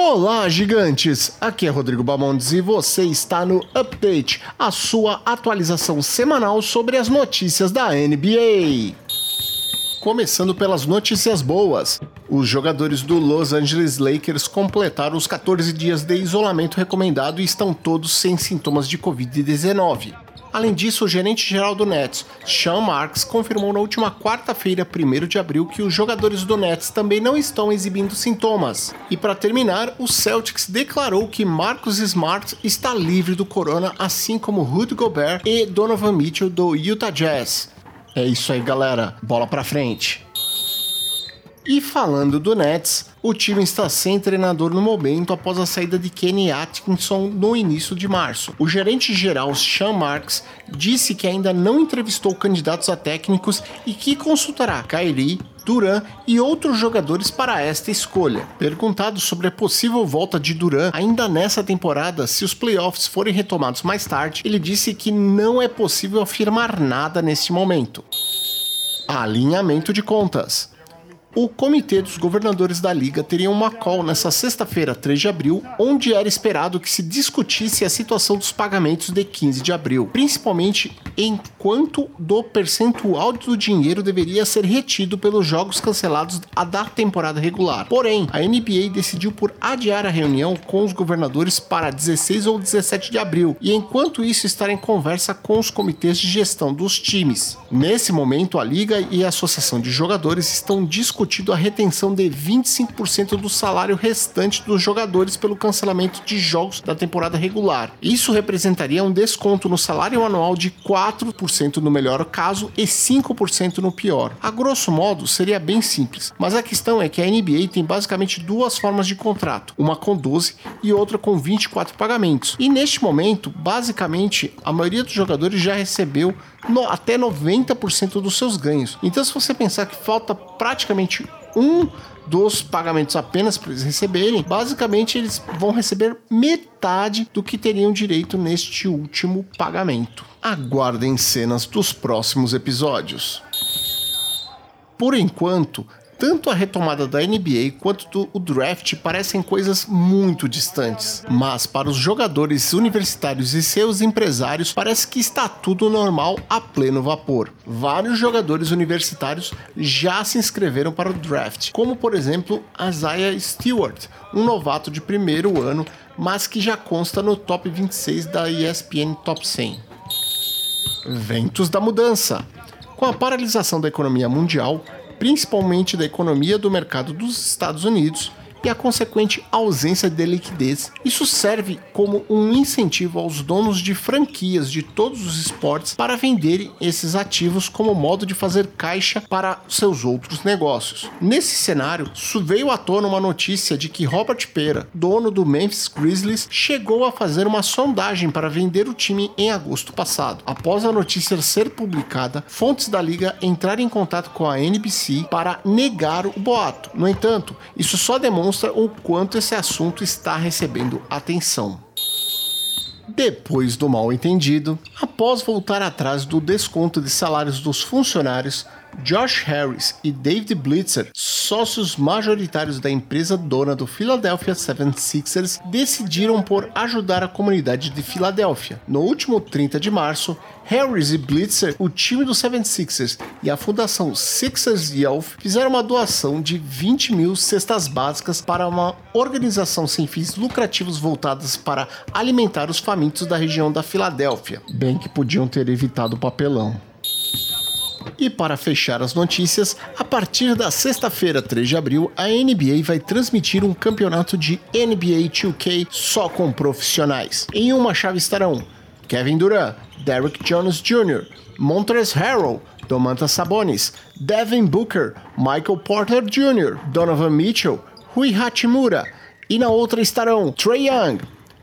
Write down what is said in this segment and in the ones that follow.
Olá, gigantes! Aqui é Rodrigo Bamondes e você está no Update, a sua atualização semanal sobre as notícias da NBA. Começando pelas notícias boas. Os jogadores do Los Angeles Lakers completaram os 14 dias de isolamento recomendado e estão todos sem sintomas de Covid-19. Além disso, o gerente-geral do Nets, Sean Marks, confirmou na última quarta-feira, 1 de abril, que os jogadores do Nets também não estão exibindo sintomas. E para terminar, o Celtics declarou que Marcus Smart está livre do corona, assim como Rudy Gobert e Donovan Mitchell do Utah Jazz. É isso aí, galera. Bola para frente. E falando do Nets, o time está sem treinador no momento após a saída de Kenny Atkinson no início de março. O gerente geral Sean Marks disse que ainda não entrevistou candidatos a técnicos e que consultará Kyrie, Duran e outros jogadores para esta escolha. Perguntado sobre a possível volta de Duran ainda nessa temporada, se os playoffs forem retomados mais tarde, ele disse que não é possível afirmar nada neste momento. Alinhamento de contas. O Comitê dos Governadores da Liga teria uma call nesta sexta-feira, 3 de abril, onde era esperado que se discutisse a situação dos pagamentos de 15 de abril, principalmente em quanto do percentual do dinheiro deveria ser retido pelos jogos cancelados da temporada regular. Porém, a NBA decidiu por adiar a reunião com os governadores para 16 ou 17 de abril, e enquanto isso estar em conversa com os comitês de gestão dos times. Nesse momento, a Liga e a Associação de Jogadores estão discutindo discutido a retenção de 25% do salário restante dos jogadores pelo cancelamento de jogos da temporada regular. Isso representaria um desconto no salário anual de 4% no melhor caso e 5% no pior. A grosso modo, seria bem simples, mas a questão é que a NBA tem basicamente duas formas de contrato, uma com 12 e outra com 24 pagamentos. E neste momento, basicamente, a maioria dos jogadores já recebeu no, até 90% dos seus ganhos. Então, se você pensar que falta praticamente um dos pagamentos apenas para eles receberem, basicamente eles vão receber metade do que teriam direito neste último pagamento. Aguardem cenas dos próximos episódios. Por enquanto, tanto a retomada da NBA quanto do draft parecem coisas muito distantes, mas para os jogadores universitários e seus empresários parece que está tudo normal a pleno vapor. Vários jogadores universitários já se inscreveram para o draft, como por exemplo Isaiah Stewart, um novato de primeiro ano, mas que já consta no top 26 da ESPN Top 100. Ventos da mudança. Com a paralisação da economia mundial, principalmente da economia do mercado dos Estados Unidos, e a consequente ausência de liquidez. Isso serve como um incentivo aos donos de franquias de todos os esportes para venderem esses ativos como modo de fazer caixa para seus outros negócios. Nesse cenário, veio à tona uma notícia de que Robert Pera, dono do Memphis Grizzlies, chegou a fazer uma sondagem para vender o time em agosto passado. Após a notícia ser publicada, fontes da liga entraram em contato com a NBC para negar o boato. No entanto, isso só demonstra demonstra o quanto esse assunto está recebendo atenção. Depois do mal entendido, após voltar atrás do desconto de salários dos funcionários, Josh Harris e David Blitzer, sócios majoritários da empresa dona do Philadelphia 76ers, decidiram por ajudar a comunidade de Filadélfia. No último 30 de março, Harris e Blitzer, o time do 76ers e a fundação Sixers Youth fizeram uma doação de 20 mil cestas básicas para uma organização sem fins lucrativos voltadas para alimentar os famintos da região da Filadélfia. Bem que podiam ter evitado o papelão. E para fechar as notícias, a partir da sexta-feira, 3 de abril, a NBA vai transmitir um campeonato de NBA 2K só com profissionais. Em uma chave estarão Kevin Durant, Derrick Jones Jr., Montrezl Harrell, Domantas Sabonis, Devin Booker, Michael Porter Jr., Donovan Mitchell, Rui Hachimura. E na outra estarão Trey Young,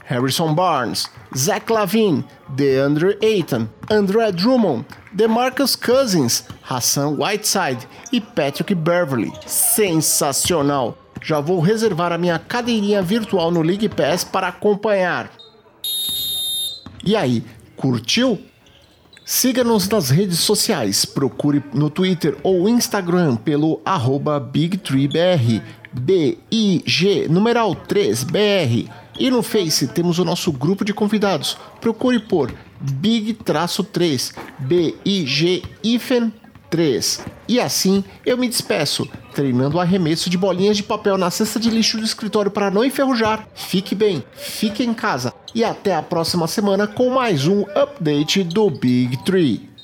Harrison Barnes, Zach Lavine, DeAndre Ayton, André Drummond, DeMarcus Cousins, Hassan Whiteside e Patrick Beverly. Sensacional! Já vou reservar a minha cadeirinha virtual no League Pass para acompanhar. E aí, curtiu? Siga-nos nas redes sociais, procure no Twitter ou Instagram pelo arroba BigTreeBR BIG numeral 3BR. E no Face temos o nosso grupo de convidados. Procure por Big-3 BIG 3. E assim eu me despeço, treinando o arremesso de bolinhas de papel na cesta de lixo do escritório para não enferrujar. Fique bem, fique em casa e até a próxima semana com mais um update do Big Tree.